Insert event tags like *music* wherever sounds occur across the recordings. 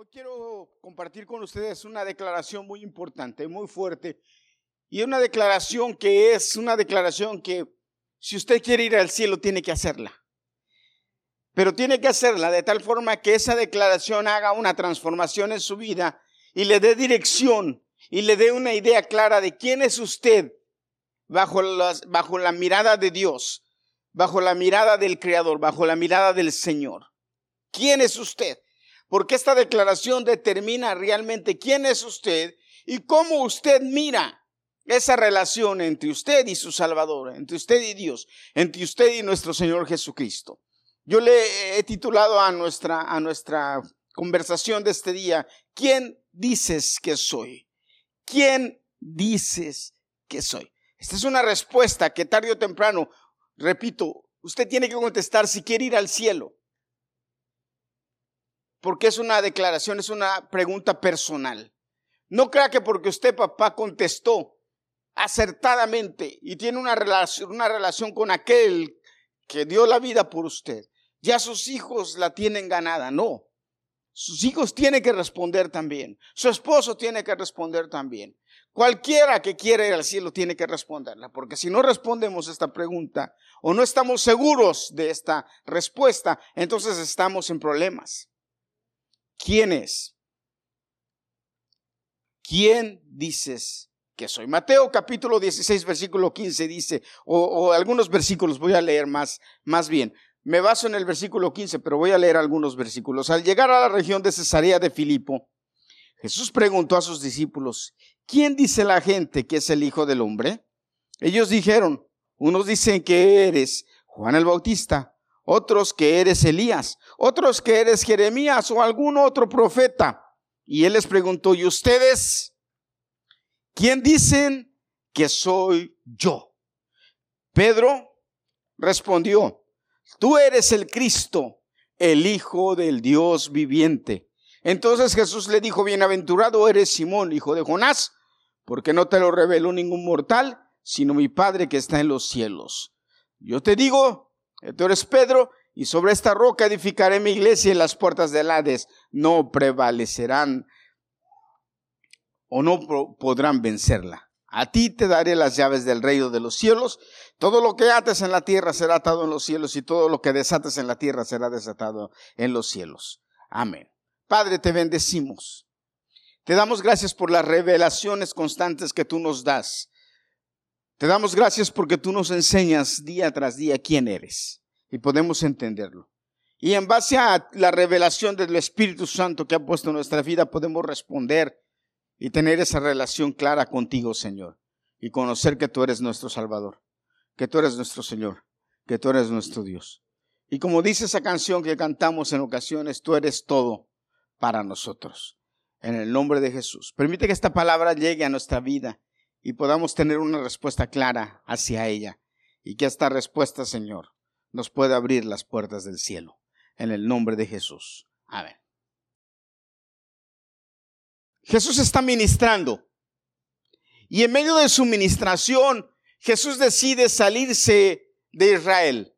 Hoy quiero compartir con ustedes una declaración muy importante, muy fuerte, y una declaración que es una declaración que si usted quiere ir al cielo tiene que hacerla. Pero tiene que hacerla de tal forma que esa declaración haga una transformación en su vida y le dé dirección y le dé una idea clara de quién es usted bajo, las, bajo la mirada de Dios, bajo la mirada del Creador, bajo la mirada del Señor. ¿Quién es usted? Porque esta declaración determina realmente quién es usted y cómo usted mira esa relación entre usted y su Salvador, entre usted y Dios, entre usted y nuestro Señor Jesucristo. Yo le he titulado a nuestra, a nuestra conversación de este día, ¿quién dices que soy? ¿Quién dices que soy? Esta es una respuesta que tarde o temprano, repito, usted tiene que contestar si quiere ir al cielo porque es una declaración, es una pregunta personal. No crea que porque usted, papá, contestó acertadamente y tiene una relación, una relación con aquel que dio la vida por usted, ya sus hijos la tienen ganada. No. Sus hijos tienen que responder también. Su esposo tiene que responder también. Cualquiera que quiera ir al cielo tiene que responderla, porque si no respondemos esta pregunta o no estamos seguros de esta respuesta, entonces estamos en problemas. ¿Quién es? ¿Quién dices que soy? Mateo capítulo 16, versículo 15 dice, o, algunos versículos voy a leer más, más bien. Me baso en el versículo 15, pero voy a leer algunos versículos. Al llegar a la región de Cesarea de Filipo, Jesús preguntó a sus discípulos, ¿quién dice la gente que es el Hijo del Hombre? Ellos dijeron, unos dicen que eres Juan el Bautista, otros que eres Elías, otros que eres Jeremías o algún otro profeta. Y él les preguntó, ¿y ustedes? ¿Quién dicen que soy yo? Pedro respondió, tú eres el Cristo, el Hijo del Dios viviente. Entonces Jesús le dijo, bienaventurado eres Simón, hijo de Jonás, porque no te lo reveló ningún mortal, sino mi Padre que está en los cielos. Yo te digo, Tú eres Pedro, y sobre esta roca edificaré mi iglesia y las puertas del Hades no prevalecerán o no podrán vencerla. A ti te daré las llaves del reino de los cielos. Todo lo que ates en la tierra será atado en los cielos y todo lo que desates en la tierra será desatado en los cielos. Amén. Padre, te bendecimos. Te damos gracias por las revelaciones constantes que tú nos das te damos gracias porque tú nos enseñas día tras día quién eres y podemos entenderlo. Y en base a la revelación del Espíritu Santo que ha puesto en nuestra vida podemos responder y tener esa relación clara contigo, Señor, y conocer que tú eres nuestro Salvador, que tú eres nuestro Señor, que tú eres nuestro Dios. Y como dice esa canción que cantamos en ocasiones, tú eres todo para nosotros. En el nombre de Jesús. Permite que esta palabra llegue a nuestra vida y podamos tener una respuesta clara hacia ella. Y que esta respuesta, Señor, nos pueda abrir las puertas del cielo. En el nombre de Jesús. Amén. Jesús está ministrando. Y en medio de su ministración, Jesús decide salirse de Israel.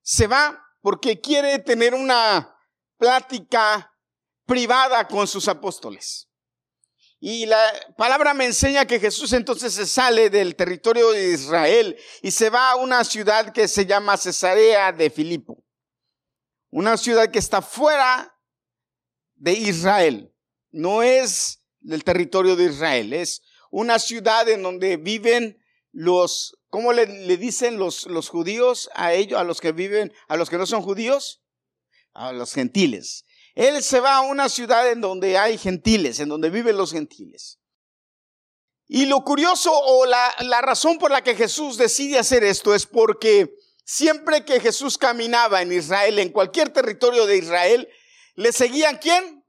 Se va porque quiere tener una plática privada con sus apóstoles. Y la palabra me enseña que Jesús entonces se sale del territorio de Israel y se va a una ciudad que se llama Cesarea de Filipo. Una ciudad que está fuera de Israel. No es del territorio de Israel. Es una ciudad en donde viven los, ¿cómo le, dicen los, los judíos a ellos, a los que viven, a los que no son judíos? A los gentiles. Él se va a una ciudad en donde hay gentiles, en donde viven los gentiles. Y lo curioso o la, razón por la que Jesús decide hacer esto es porque siempre que Jesús caminaba en Israel, en cualquier territorio de Israel, ¿le seguían quién?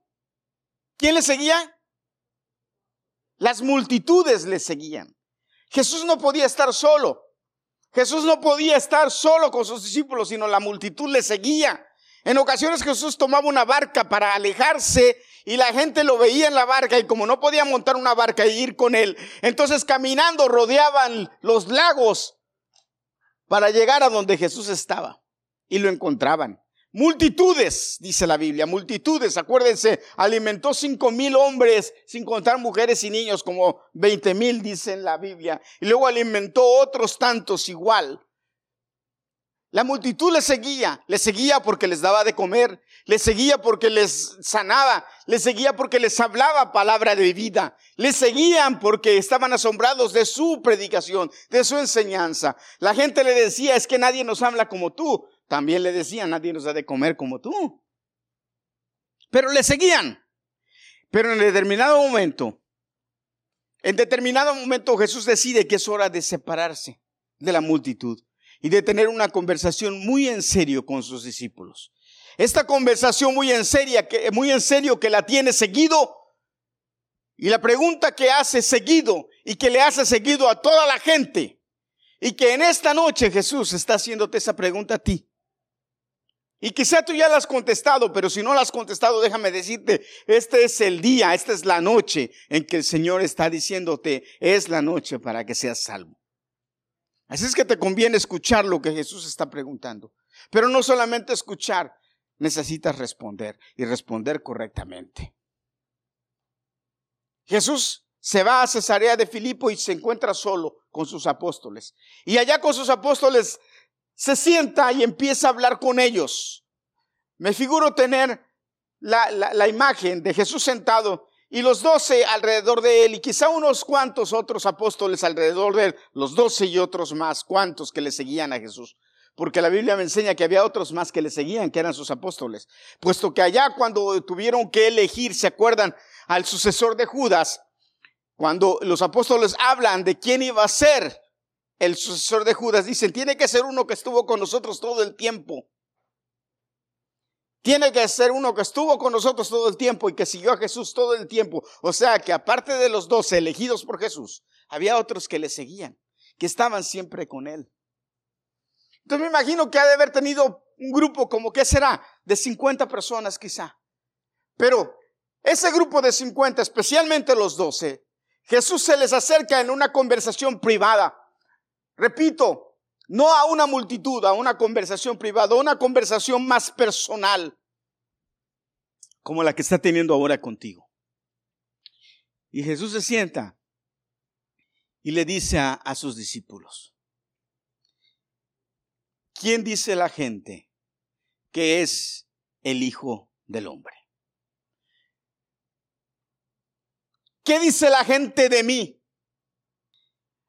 ¿Quién le seguía? Las multitudes le seguían. Jesús no podía estar solo. Jesús no podía estar solo con sus discípulos, sino la multitud le seguía. En ocasiones Jesús tomaba una barca para alejarse y la gente lo veía en la barca y como no podía montar una barca y ir con él, entonces caminando rodeaban los lagos para llegar a donde Jesús estaba y lo encontraban. Multitudes, dice la Biblia, multitudes. Acuérdense, alimentó cinco mil hombres, sin contar mujeres y niños, como veinte mil, dice en la Biblia. Y luego alimentó otros tantos igual. La multitud le seguía, le seguía porque les daba de comer, le seguía porque les sanaba, le seguía porque les hablaba palabra de vida, le seguían porque estaban asombrados de su predicación, de su enseñanza. La gente le decía, es que nadie nos habla como tú. También le decía, nadie nos da de comer como tú. Pero le seguían. Pero en determinado momento, en determinado momento Jesús decide que es hora de separarse de la multitud y de tener una conversación muy en serio con sus discípulos. Esta conversación muy en serio, que, muy en serio que la tiene seguido y la pregunta que hace seguido y que le hace seguido a toda la gente y que en esta noche Jesús está haciéndote esa pregunta a ti. Y quizá tú ya la has contestado, pero si no la has contestado, déjame decirte, este es el día, esta es la noche en que el Señor está diciéndote, es la noche para que seas salvo. Así es que te conviene escuchar lo que Jesús está preguntando. Pero no solamente escuchar, necesitas responder y responder correctamente. Jesús se va a Cesarea de Filipo y se encuentra solo con sus apóstoles. Y allá con sus apóstoles se sienta y empieza a hablar con ellos. Me figuro tener la, la imagen de Jesús sentado y los doce alrededor de él, y quizá unos cuantos otros apóstoles alrededor de él, los doce y otros más, cuantos que le seguían a Jesús. Porque la Biblia me enseña que había otros más que le seguían, que eran sus apóstoles. Puesto que allá cuando tuvieron que elegir, ¿se acuerdan? Al sucesor de Judas, cuando los apóstoles hablan de quién iba a ser el sucesor de Judas, dicen, tiene que ser uno que estuvo con nosotros todo el tiempo. Tiene que ser uno que estuvo con nosotros todo el tiempo y que siguió a Jesús todo el tiempo. O sea que aparte de los doce elegidos por Jesús, había otros que le seguían, que estaban siempre con él. Entonces me imagino que ha de haber tenido un grupo como, ¿qué será? De 50 personas quizá. Pero ese grupo de 50, especialmente los doce, Jesús se les acerca en una conversación privada. Repito, no a una multitud, a una conversación privada, una conversación más personal, como la que está teniendo ahora contigo. Y Jesús se sienta y le dice a, a sus discípulos, ¿quién dice la gente que es el Hijo del Hombre? ¿Qué dice la gente de mí?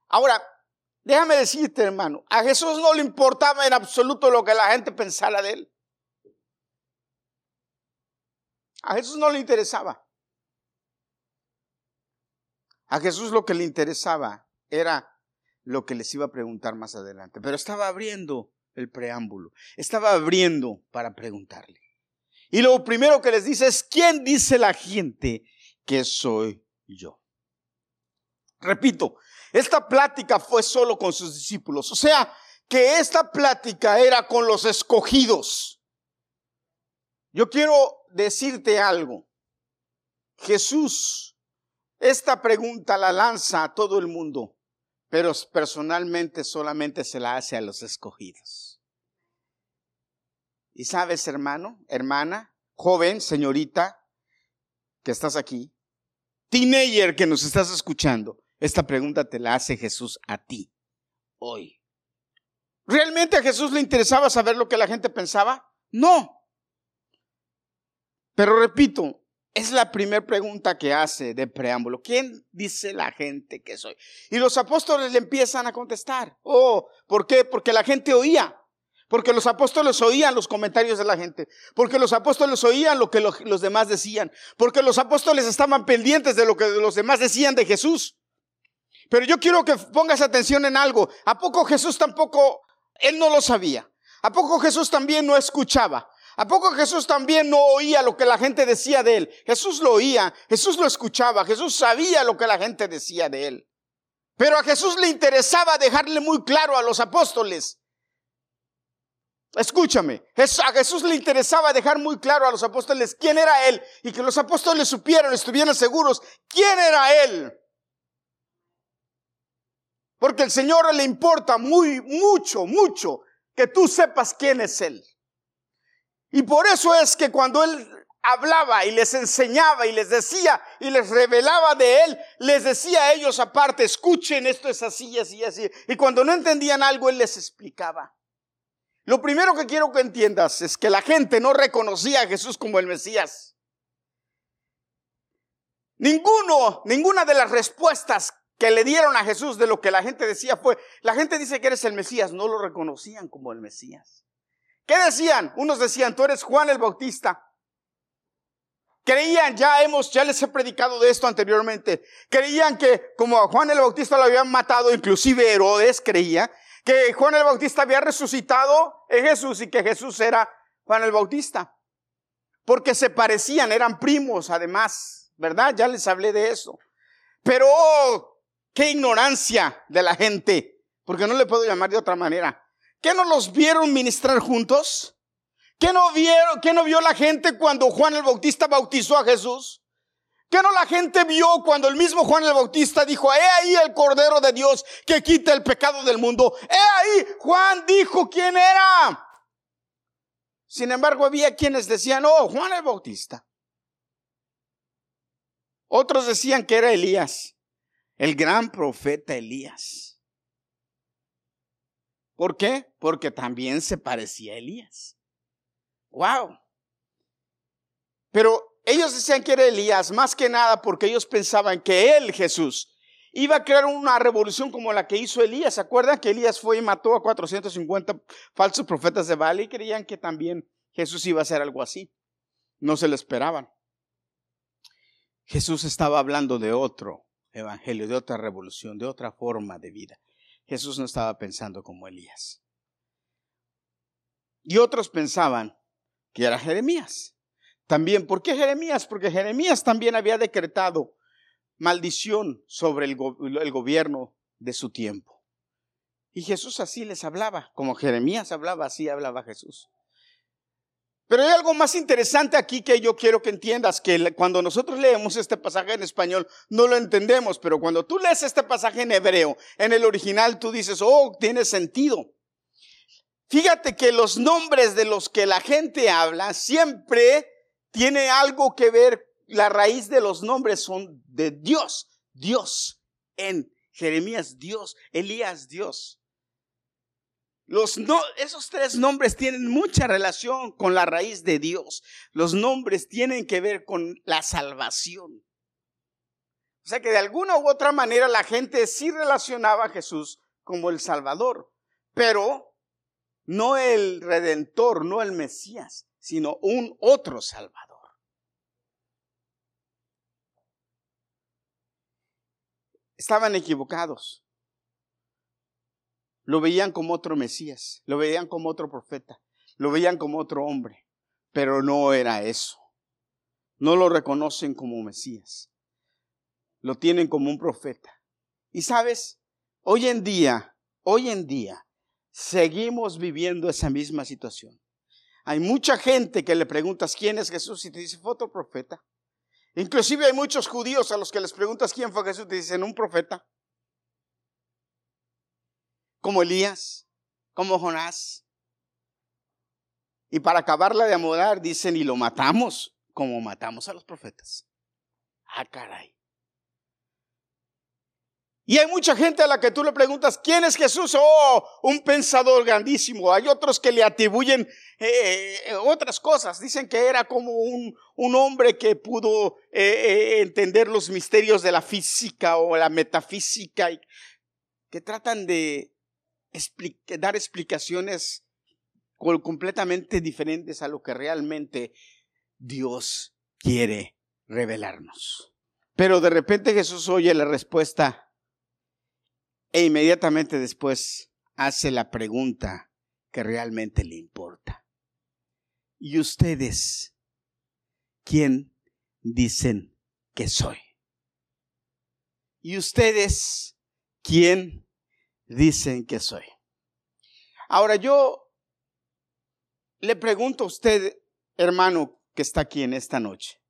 Ahora, Déjame decirte, hermano, a Jesús no le importaba en absoluto lo que la gente pensara de él. A Jesús no le interesaba. A Jesús lo que le interesaba era lo que les iba a preguntar más adelante. Pero estaba abriendo el preámbulo. Estaba abriendo para preguntarle. Y lo primero que les dice es, ¿quién dice la gente que soy yo? Repito, esta plática fue solo con sus discípulos. O sea, que esta plática era con los escogidos. Yo quiero decirte algo. Jesús, esta pregunta la lanza a todo el mundo, pero personalmente solamente se la hace a los escogidos. Y sabes, hermano, hermana, joven, señorita, que estás aquí, teenager que nos estás escuchando, esta pregunta te la hace Jesús a ti, hoy. ¿Realmente a Jesús le interesaba saber lo que la gente pensaba? No. Pero repito, es la primera pregunta que hace de preámbulo. ¿Quién dice la gente que soy? Y los apóstoles le empiezan a contestar. Oh, ¿por qué? Porque la gente oía. Porque los apóstoles oían los comentarios de la gente. Porque los apóstoles oían lo que los demás decían. Porque los apóstoles estaban pendientes de lo que los demás decían de Jesús. Pero yo quiero que pongas atención en algo. ¿A poco Jesús tampoco, él no lo sabía? ¿A poco Jesús también no escuchaba? ¿A poco Jesús también no oía lo que la gente decía de él? Jesús lo oía, Jesús lo escuchaba, Jesús sabía lo que la gente decía de él. Pero a Jesús le interesaba dejarle muy claro a los apóstoles. Escúchame, a Jesús le interesaba dejar muy claro a los apóstoles quién era Él y que los apóstoles supieran, estuvieran seguros quién era Él. Porque el Señor le importa muy, mucho, mucho que tú sepas quién es Él. Y por eso es que cuando él hablaba y les enseñaba y les decía y les revelaba de él, les decía a ellos aparte, escuchen, esto es así así así. Y cuando no entendían algo, él les explicaba. Lo primero que quiero que entiendas es que la gente no reconocía a Jesús como el Mesías. Ninguno, ninguna de las respuestas que le dieron a Jesús de lo que la gente decía fue, la gente dice que eres el Mesías, no lo reconocían como el Mesías. ¿Qué decían? Unos decían, tú eres Juan el Bautista. Creían, ya hemos, ya les he predicado de esto anteriormente, creían que como a Juan el Bautista lo habían matado, inclusive Herodes creía que Juan el Bautista había resucitado en Jesús y que Jesús era Juan el Bautista. Porque se parecían, eran primos además, ¿verdad? Ya les hablé de eso. Pero oh, qué ignorancia de la gente, porque no le puedo llamar de otra manera. ¿Qué no los vieron ministrar juntos? ¿Qué no vieron, qué no vio la gente cuando Juan el Bautista bautizó a Jesús? ¿Qué no la gente vio cuando el mismo Juan el Bautista dijo, he ahí el Cordero de Dios que quita el pecado del mundo? He ahí, Juan dijo quién era. Sin embargo, había quienes decían, oh, Juan el Bautista. Otros decían que era Elías, el gran profeta Elías. ¿Por qué? Porque también se parecía a Elías. Wow. Pero ellos decían que era Elías, más que nada porque ellos pensaban que él, Jesús, iba a crear una revolución como la que hizo Elías. ¿Se acuerdan que Elías fue y mató a 450 falsos profetas de Baal y creían que también Jesús iba a hacer algo así? No se lo esperaban. Jesús estaba hablando de otro evangelio, de otra revolución, de otra forma de vida. Jesús no estaba pensando como Elías. Y otros pensaban que era Jeremías. También, ¿por qué Jeremías? Porque Jeremías también había decretado maldición sobre el, gobierno de su tiempo. Y Jesús así les hablaba, como Jeremías hablaba, así hablaba Jesús. Pero hay algo más interesante aquí que yo quiero que entiendas, que cuando nosotros leemos este pasaje en español no lo entendemos, pero cuando tú lees este pasaje en hebreo, en el original tú dices, oh, tiene sentido. Fíjate que los nombres de los que la gente habla siempre tiene algo que ver, la raíz de los nombres son de Dios, Dios. En Jeremías, Dios, Elías, Dios. Los no, esos tres nombres tienen mucha relación con la raíz de Dios. Los nombres tienen que ver con la salvación. O sea que de alguna u otra manera la gente sí relacionaba a Jesús como el Salvador, pero no el Redentor, no el Mesías sino un otro Salvador. Estaban equivocados. Lo veían como otro Mesías, lo veían como otro profeta, lo veían como otro hombre, pero no era eso. No lo reconocen como Mesías, lo tienen como un profeta. Y sabes, hoy en día, hoy en día, seguimos viviendo esa misma situación. Hay mucha gente que le preguntas quién es Jesús y te dice, fue otro profeta. Inclusive hay muchos judíos a los que les preguntas quién fue Jesús y te dicen, un profeta. Como Elías, como Jonás. Y para acabarla de amodar, dicen, y lo matamos como matamos a los profetas. Ah, caray. Y hay mucha gente a la que tú le preguntas, ¿quién es Jesús? Oh, un pensador grandísimo. Hay otros que le atribuyen eh, eh, otras cosas. Dicen que era como un, un hombre que pudo eh, entender los misterios de la física o la metafísica, y que tratan de dar explicaciones completamente diferentes a lo que realmente Dios quiere revelarnos. Pero de repente Jesús oye la respuesta e inmediatamente después hace la pregunta que realmente le importa. ¿Y ustedes quién dicen que soy? ¿Y ustedes quién dicen que soy? Ahora yo le pregunto a usted, hermano, que está aquí en esta noche,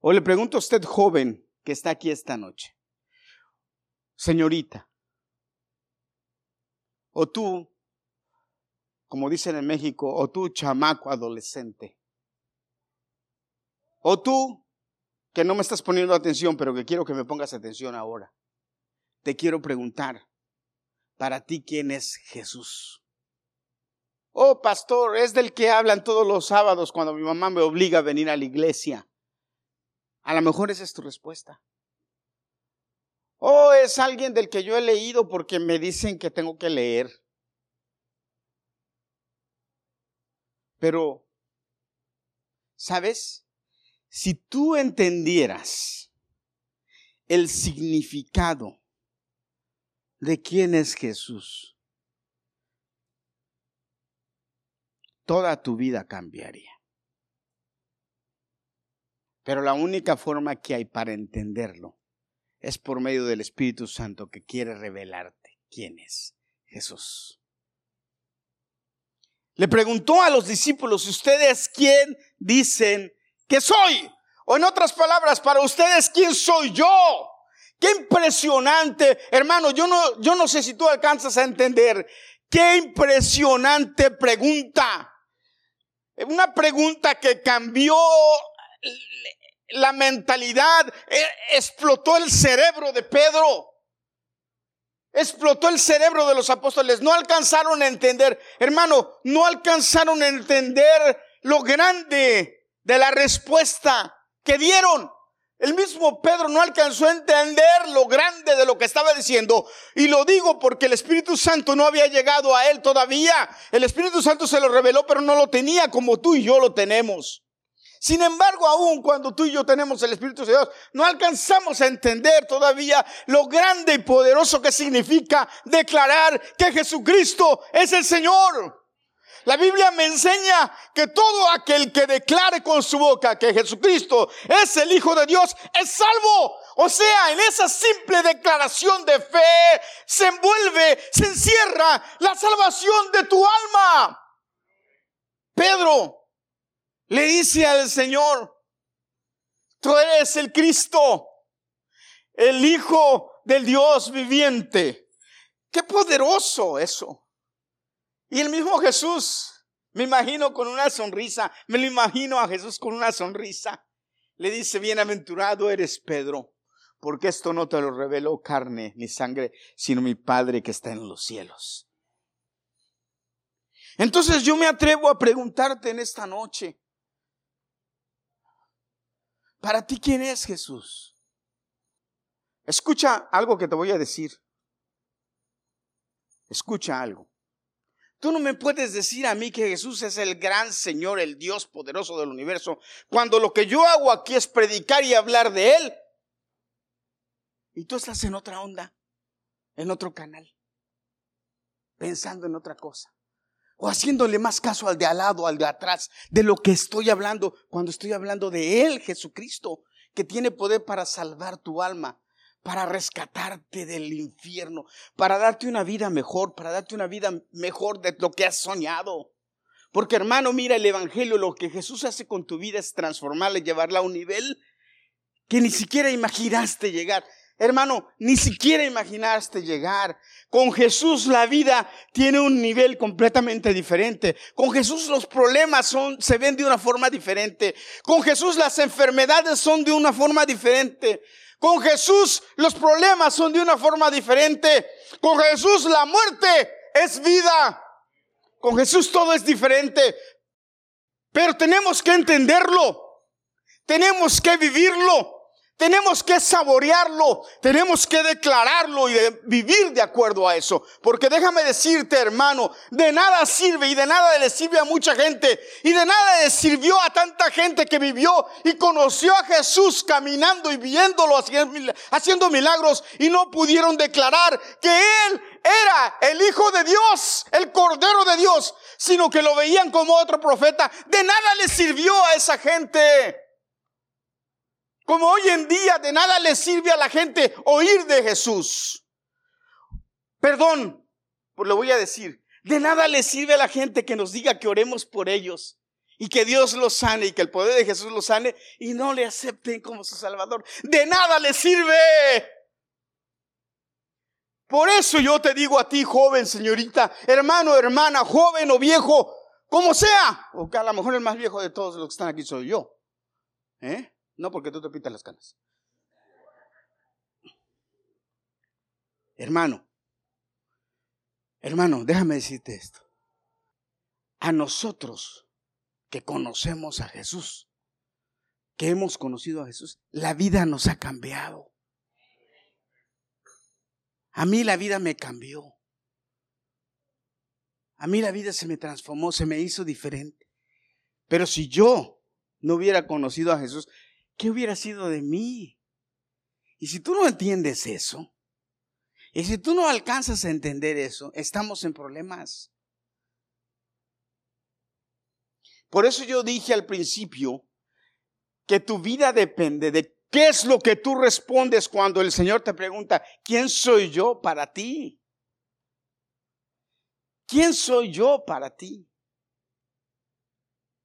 o le pregunto a usted, joven, que está aquí esta noche, señorita, o tú, como dicen en México, o tú chamaco adolescente, o tú que no me estás poniendo atención, pero que quiero que me pongas atención ahora. Te quiero preguntar, para ti, ¿quién es Jesús? Oh, pastor, es del que hablan todos los sábados cuando mi mamá me obliga a venir a la iglesia. A lo mejor esa es tu respuesta. Oh, es alguien del que yo he leído porque me dicen que tengo que leer. Pero, ¿sabes? Si tú entendieras el significado de quién es Jesús, toda tu vida cambiaría. Pero la única forma que hay para entenderlo es por medio del Espíritu Santo que quiere revelarte quién es Jesús. Le preguntó a los discípulos, ¿ustedes quién dicen que soy? O en otras palabras, para ustedes, ¿quién soy yo? Qué impresionante, hermano, yo no, yo no sé si tú alcanzas a entender. Qué impresionante pregunta. Una pregunta que cambió la mentalidad, e, explotó el cerebro de Pedro. Explotó el cerebro de los apóstoles. No alcanzaron a entender, hermano, no alcanzaron a entender lo grande de la respuesta que dieron. El mismo Pedro no alcanzó a entender lo grande de lo que estaba diciendo. Y lo digo porque el Espíritu Santo no había llegado a él todavía. El Espíritu Santo se lo reveló, pero no lo tenía como tú y yo lo tenemos. Sin embargo, aún cuando tú y yo tenemos el Espíritu de Dios, no alcanzamos a entender todavía lo grande y poderoso que significa declarar que Jesucristo es el Señor. La Biblia me enseña que todo aquel que declare con su boca que Jesucristo es el Hijo de Dios es salvo. O sea, en esa simple declaración de fe se envuelve, se encierra la salvación de tu alma. Pedro le dice al Señor, tú eres el Cristo, el Hijo del Dios viviente. Qué poderoso eso. Y el mismo Jesús, me imagino con una sonrisa, me lo imagino a Jesús con una sonrisa. Le dice, bienaventurado eres Pedro, porque esto no te lo reveló carne ni sangre, sino mi Padre que está en los cielos. Entonces yo me atrevo a preguntarte en esta noche, ¿para ti quién es Jesús? Escucha algo que te voy a decir. Escucha algo. Tú no me puedes decir a mí que Jesús es el gran Señor, el Dios poderoso del universo, cuando lo que yo hago aquí es predicar y hablar de Él. Y tú estás en otra onda, en otro canal, pensando en otra cosa. O haciéndole más caso al de al lado, al de atrás, de lo que estoy hablando, cuando estoy hablando de Él, Jesucristo, que tiene poder para salvar tu alma para rescatarte del infierno, para darte una vida mejor, para darte una vida mejor de lo que has soñado. Porque hermano, mira el Evangelio, lo que Jesús hace con tu vida es transformarla y llevarla a un nivel que ni siquiera imaginaste llegar. Hermano, ni siquiera imaginaste llegar. Con Jesús la vida tiene un nivel completamente diferente. Con Jesús los problemas son, se ven de una forma diferente. Con Jesús las enfermedades son de una forma diferente. Con Jesús los problemas son de una forma diferente. Con Jesús la muerte es vida. Con Jesús todo es diferente. Pero tenemos que entenderlo. Tenemos que vivirlo. Tenemos que saborearlo, tenemos que declararlo y vivir de acuerdo a eso. Porque déjame decirte, hermano, de nada sirve y de nada le sirve a mucha gente y de nada le sirvió a tanta gente que vivió y conoció a Jesús caminando y viéndolo haciendo milagros y no pudieron declarar que Él era el Hijo de Dios, el Cordero de Dios, sino que lo veían como otro profeta. De nada le sirvió a esa gente. Como hoy en día de nada le sirve a la gente oír de Jesús. Perdón, pues lo voy a decir. De nada le sirve a la gente que nos diga que oremos por ellos y que Dios los sane y que el poder de Jesús los sane y no le acepten como su Salvador. De nada le sirve. Por eso yo te digo a ti, joven, señorita, hermano, hermana, joven o viejo, como sea, o que a lo mejor el más viejo de todos los que están aquí soy yo. ¿Eh? No porque tú te pintas las canas. Hermano, hermano, déjame decirte esto. A nosotros que conocemos a Jesús, que hemos conocido a Jesús, la vida nos ha cambiado. A mí la vida me cambió. A mí la vida se me transformó, se me hizo diferente. Pero si yo no hubiera conocido a Jesús, ¿qué hubiera sido de mí? Y si tú no entiendes eso, y si tú no alcanzas a entender eso, estamos en problemas. Por eso yo dije al principio que tu vida depende de qué es lo que tú respondes cuando el Señor te pregunta, ¿quién soy yo para ti? ¿Quién soy yo para ti?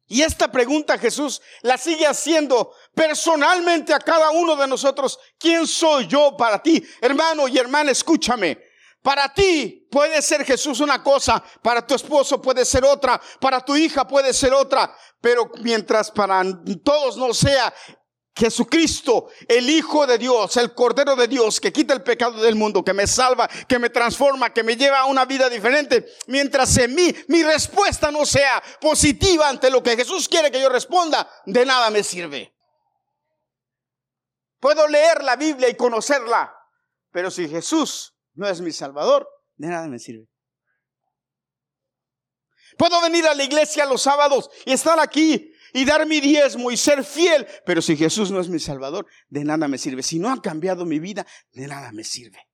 Y esta pregunta Jesús la sigue haciendo personalmente a cada uno de nosotros. ¿Quién soy yo para ti? Hermano y hermana, escúchame. Para ti puede ser Jesús una cosa, para tu esposo puede ser otra, para tu hija puede ser otra, pero mientras para todos no sea Jesucristo, el Hijo de Dios, el Cordero de Dios, que quita el pecado del mundo, que me salva, que me transforma, que me lleva a una vida diferente. Mientras en mí mi respuesta no sea positiva ante lo que Jesús quiere que yo responda, de nada me sirve. Puedo leer la Biblia y conocerla, pero si Jesús no es mi Salvador, de nada me sirve. Puedo venir a la iglesia los sábados y estar aquí y dar mi diezmo y ser fiel. Pero si Jesús no es mi Salvador, de nada me sirve. Si no ha cambiado mi vida, de nada me sirve.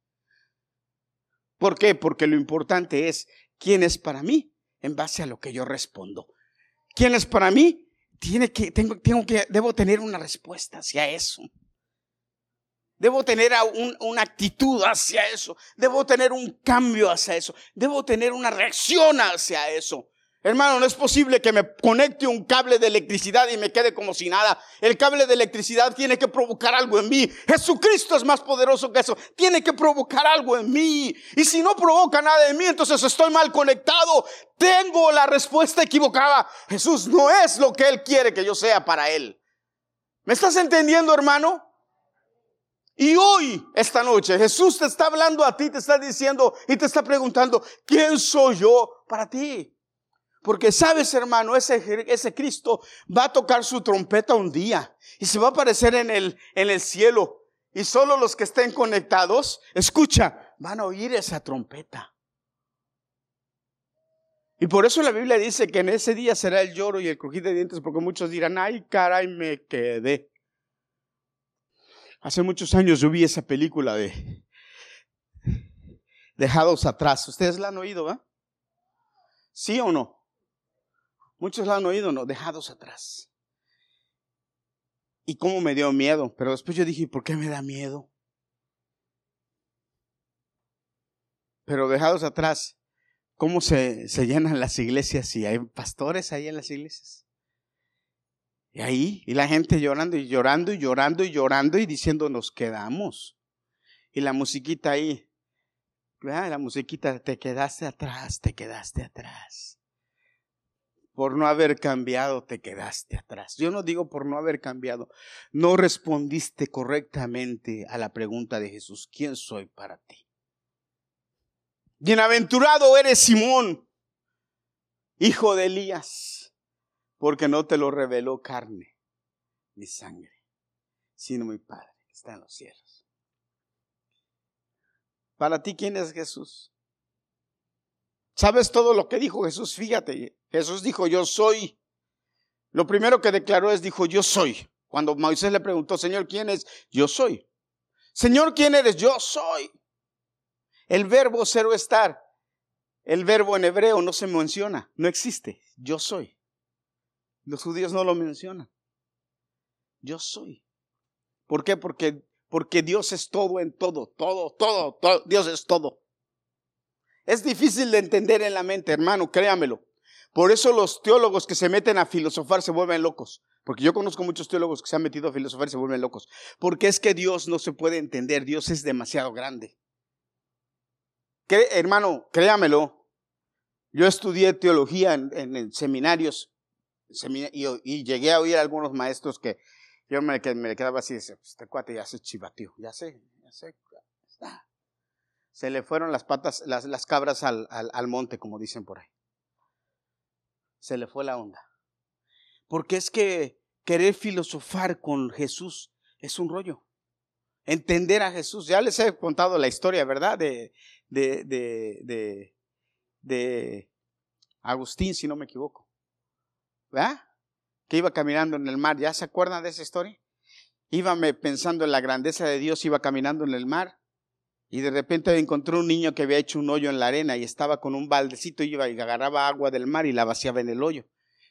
¿Por qué? Porque lo importante es quién es para mí en base a lo que yo respondo. ¿Quién es para mí? Tiene que, tengo, tengo que, debo tener una respuesta hacia eso. Debo tener una actitud hacia eso. Debo tener un cambio hacia eso. Debo tener una reacción hacia eso. Hermano, no es posible que me conecte un cable de electricidad y me quede como si nada. El cable de electricidad tiene que provocar algo en mí. Jesucristo es más poderoso que eso. Tiene que provocar algo en mí. Y si no provoca nada en mí, entonces estoy mal conectado. Tengo la respuesta equivocada. Jesús no es lo que Él quiere que yo sea para Él. ¿Me estás entendiendo, hermano? Y hoy, esta noche, Jesús te está hablando a ti, te está diciendo y te está preguntando, ¿quién soy yo para ti? Porque sabes, hermano, ese, ese Cristo va a tocar su trompeta un día y se va a aparecer en el, en el cielo. Y solo los que estén conectados, escucha, van a oír esa trompeta. Y por eso la Biblia dice que en ese día será el lloro y el crujir de dientes, porque muchos dirán, ay, caray, me quedé. Hace muchos años yo vi esa película de Dejados atrás. ¿Ustedes la han oído, va? ¿Sí o no? Muchos la han oído, ¿no? Dejados atrás. Y cómo me dio miedo. Pero después yo dije, ¿por qué me da miedo? Pero dejados atrás, ¿cómo se, se llenan las iglesias y hay pastores ahí en las iglesias? Y ahí, y la gente llorando y llorando y llorando y llorando y diciendo, nos quedamos. Y la musiquita ahí, la musiquita, te quedaste atrás, te quedaste atrás por no haber cambiado te quedaste atrás. Yo no digo por no haber cambiado, no respondiste correctamente a la pregunta de Jesús, ¿quién soy para ti? Bienaventurado eres Simón, hijo de Elías, porque no te lo reveló carne ni sangre, sino mi Padre que está en los cielos. Para ti, ¿quién es Jesús? ¿Sabes todo lo que dijo Jesús? Fíjate, Jesús dijo, yo soy. Lo primero que declaró es, dijo, yo soy. Cuando Moisés le preguntó, Señor, ¿quién es? Yo soy. Señor, ¿quién eres? Yo soy. El verbo ser o estar, el verbo en hebreo no se menciona, no existe. Yo soy. Los judíos no lo mencionan. Yo soy. ¿Por qué? Porque, porque Dios es todo en todo, todo, todo, todo. Dios es todo. Es difícil de entender en la mente, hermano, créamelo. Por eso los teólogos que se meten a filosofar se vuelven locos. Porque yo conozco muchos teólogos que se han metido a filosofar y se vuelven locos. Porque es que Dios no se puede entender. Dios es demasiado grande. hermano, créamelo, yo estudié teología en, seminarios y, llegué a oír a algunos maestros que yo me, quedaba así, pues, este cuate ya se chivateó, ya sé, ya sé, Se le fueron las patas, las, las cabras al, al monte, como dicen por ahí. Se le fue la onda. Porque es que querer filosofar con Jesús es un rollo. Entender a Jesús. Ya les he contado la historia, ¿verdad? De, de, de, de, Agustín, si no me equivoco. ¿Verdad? Que iba caminando en el mar. ¿Ya se acuerdan de esa historia? Iba pensando en la grandeza de Dios, iba caminando en el mar. Y de repente encontró un niño que había hecho un hoyo en la arena y estaba con un baldecito y iba y agarraba agua del mar y la vaciaba en el hoyo.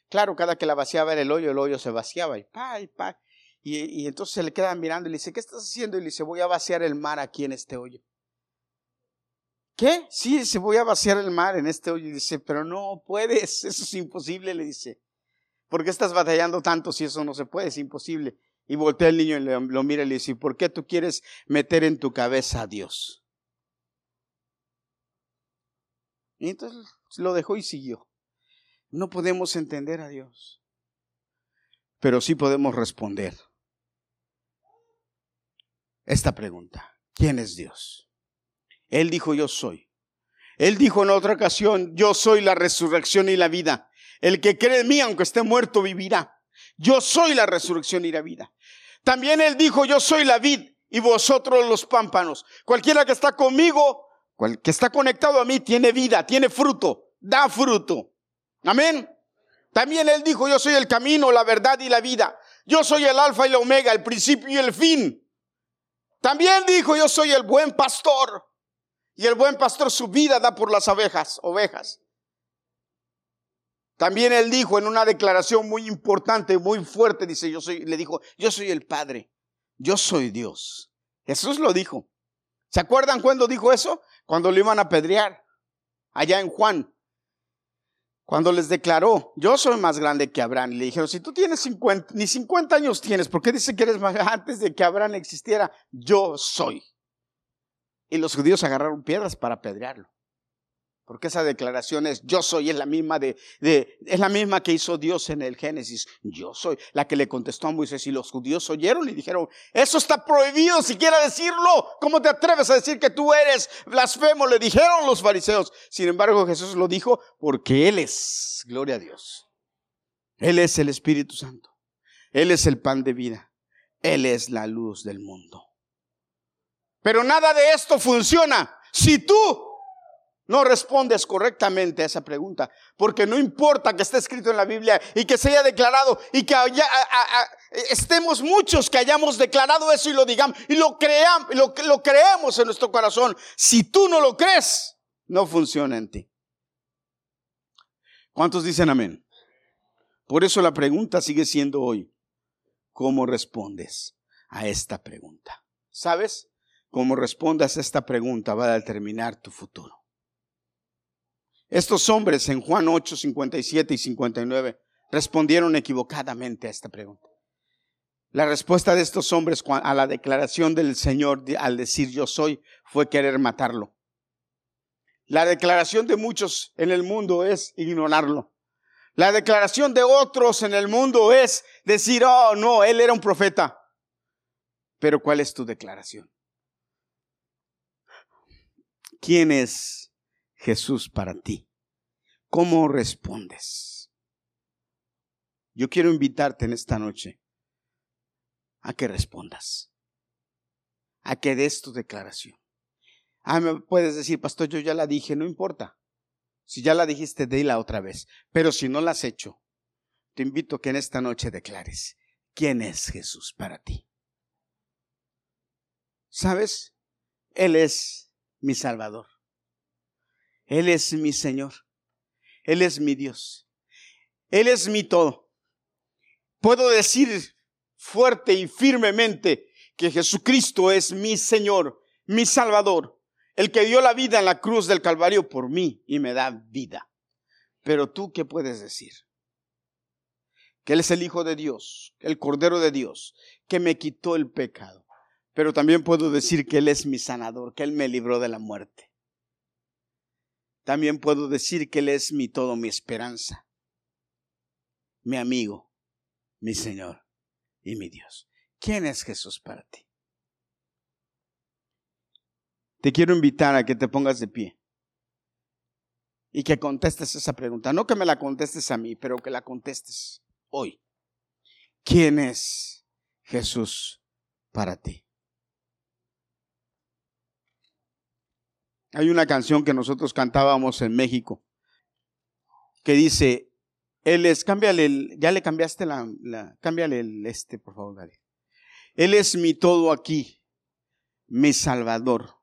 Claro, cada que la vaciaba en el hoyo, el hoyo se vaciaba y pa, y pa. Y, entonces se le queda mirando y le dice, ¿qué estás haciendo? Y le dice, voy a vaciar el mar aquí en este hoyo. ¿Qué? Sí, se voy a vaciar el mar en este hoyo. Y dice, pero no puedes, *laughs* eso es imposible, le dice. ¿Por qué estás batallando tanto si eso no se puede? Es imposible. Y voltea el niño y lo mira y le dice, ¿por qué tú quieres meter en tu cabeza a Dios? Y entonces lo dejó y siguió. No podemos entender a Dios, pero sí podemos responder esta pregunta. ¿Quién es Dios? Él dijo, yo soy. Él dijo en otra ocasión, yo soy la resurrección y la vida. El que cree en mí, aunque esté muerto, vivirá. Yo soy la resurrección y la vida. También él dijo, yo soy la vid y vosotros los pámpanos. Cualquiera que está conmigo, que está conectado a mí, tiene vida, tiene fruto, da fruto. Amén. También él dijo, yo soy el camino, la verdad y la vida. Yo soy el alfa y la omega, el principio y el fin. También dijo, yo soy el buen pastor. Y el buen pastor su vida da por las abejas, ovejas. También él dijo en una declaración muy importante, muy fuerte, dice, yo soy, le dijo, yo soy el Padre, yo soy Dios. Jesús lo dijo. ¿Se acuerdan cuando dijo eso? Cuando lo iban a apedrear, allá en Juan. Cuando les declaró, yo soy más grande que Abraham. Le dijeron, si tú tienes 50, ni 50 años tienes, ¿por qué dice que eres más *laughs* antes de que Abraham existiera? Yo soy. Y los judíos agarraron piedras para apedrearlo. Porque esa declaración es yo soy, es la misma de, es la misma que hizo Dios en el Génesis. Yo soy la que le contestó a Moisés y los judíos oyeron y dijeron, eso está prohibido siquiera decirlo. ¿Cómo te atreves a decir que tú eres blasfemo? Le dijeron los fariseos. Sin embargo, Jesús lo dijo porque Él es, gloria a Dios. Él es el Espíritu Santo. Él es el pan de vida. Él es la luz del mundo. Pero nada de esto funciona si tú no respondes correctamente a esa pregunta, porque no importa que esté escrito en la Biblia y que se haya declarado y que estemos muchos que hayamos declarado eso y lo digamos y lo, creamos, lo, creemos en nuestro corazón. Si tú no lo crees, no funciona en ti. ¿Cuántos dicen amén? Por eso la pregunta sigue siendo hoy, ¿cómo respondes a esta pregunta? ¿Sabes? Cómo respondas a esta pregunta va a determinar tu futuro. Estos hombres en Juan 8, 57 y 59 respondieron equivocadamente a esta pregunta. La respuesta de estos hombres a la declaración del Señor al decir yo soy fue querer matarlo. La declaración de muchos en el mundo es ignorarlo. La declaración de otros en el mundo es decir, oh no, él era un profeta. Pero ¿cuál es tu declaración? ¿Quién es Jesús para ti? ¿Cómo respondes? Yo quiero invitarte en esta noche a que respondas, a que des tu declaración. Ah, me puedes decir, pastor, yo ya la dije, no importa. Si ya la dijiste, la otra vez. Pero si no la has hecho, te invito a que en esta noche declares quién es Jesús para ti. ¿Sabes? Él es mi Salvador. Él es mi Señor. Él es mi Dios. Él es mi todo. Puedo decir fuerte y firmemente que Jesucristo es mi Señor, mi Salvador, el que dio la vida en la cruz del Calvario por mí y me da vida. Pero tú, ¿qué puedes decir? Que Él es el Hijo de Dios, el Cordero de Dios, que me quitó el pecado. Pero también puedo decir que Él es mi sanador, que Él me libró de la muerte. También puedo decir que Él es mi todo, mi esperanza, mi amigo, mi Señor y mi Dios. ¿Quién es Jesús para ti? Te quiero invitar a que te pongas de pie y que contestes esa pregunta. No que me la contestes a mí, pero que la contestes hoy. ¿Quién es Jesús para ti? Hay una canción que nosotros cantábamos en México que dice, Él es, cámbiale, el, ya le cambiaste la, la, cámbiale el este, por favor, Gary. Él es mi todo aquí, mi Salvador.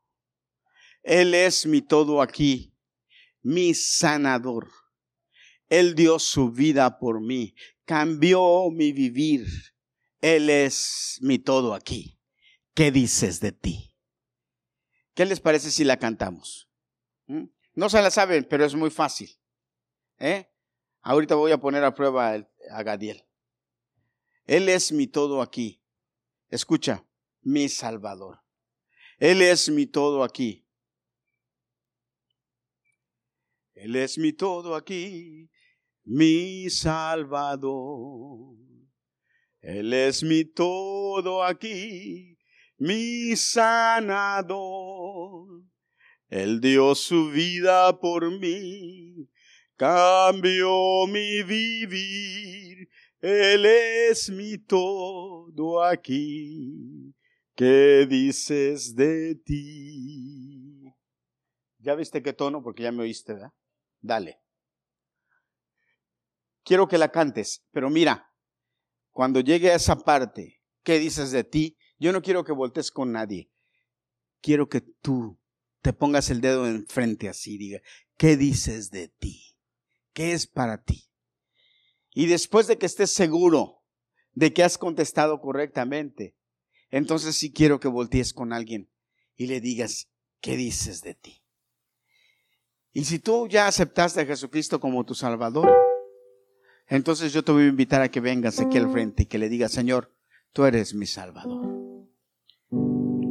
Él es mi todo aquí, mi sanador. Él dio su vida por mí, cambió mi vivir. Él es mi todo aquí. ¿Qué dices de ti? ¿Qué les parece si la cantamos? ¿Mm? No se la saben, pero es muy fácil. ¿Eh? Ahorita voy a poner a prueba a Gadiel. Él es mi todo aquí. Escucha, mi Salvador. Él es mi todo aquí. Él es mi todo aquí, mi Salvador. Él es mi todo aquí, mi sanador. Él dio su vida por mí, cambió mi vivir. Él es mi todo aquí. ¿Qué dices de ti? ¿Ya viste qué tono? Porque ya me oíste, ¿verdad? dale. Quiero que la cantes, pero mira, cuando llegue a esa parte, ¿qué dices de ti? Yo no quiero que voltees con nadie. Quiero que tú te pongas el dedo enfrente así y diga, ¿qué dices de ti? ¿Qué es para ti? Y después de que estés seguro de que has contestado correctamente, entonces sí quiero que voltees con alguien y le digas, ¿qué dices de ti? Y si tú ya aceptaste a Jesucristo como tu Salvador, entonces yo te voy a invitar a que vengas aquí al frente y que le digas, Señor, tú eres mi Salvador.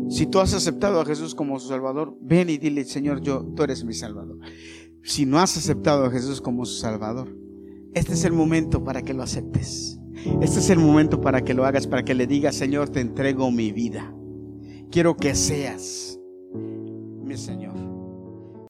Si tú has aceptado a Jesús como su Salvador, ven y dile, Señor, yo, tú eres mi Salvador. Si no has aceptado a Jesús como su Salvador, este es el momento para que lo aceptes. Este es el momento para que lo hagas, para que le digas, Señor, te entrego mi vida. Quiero que seas mi Señor.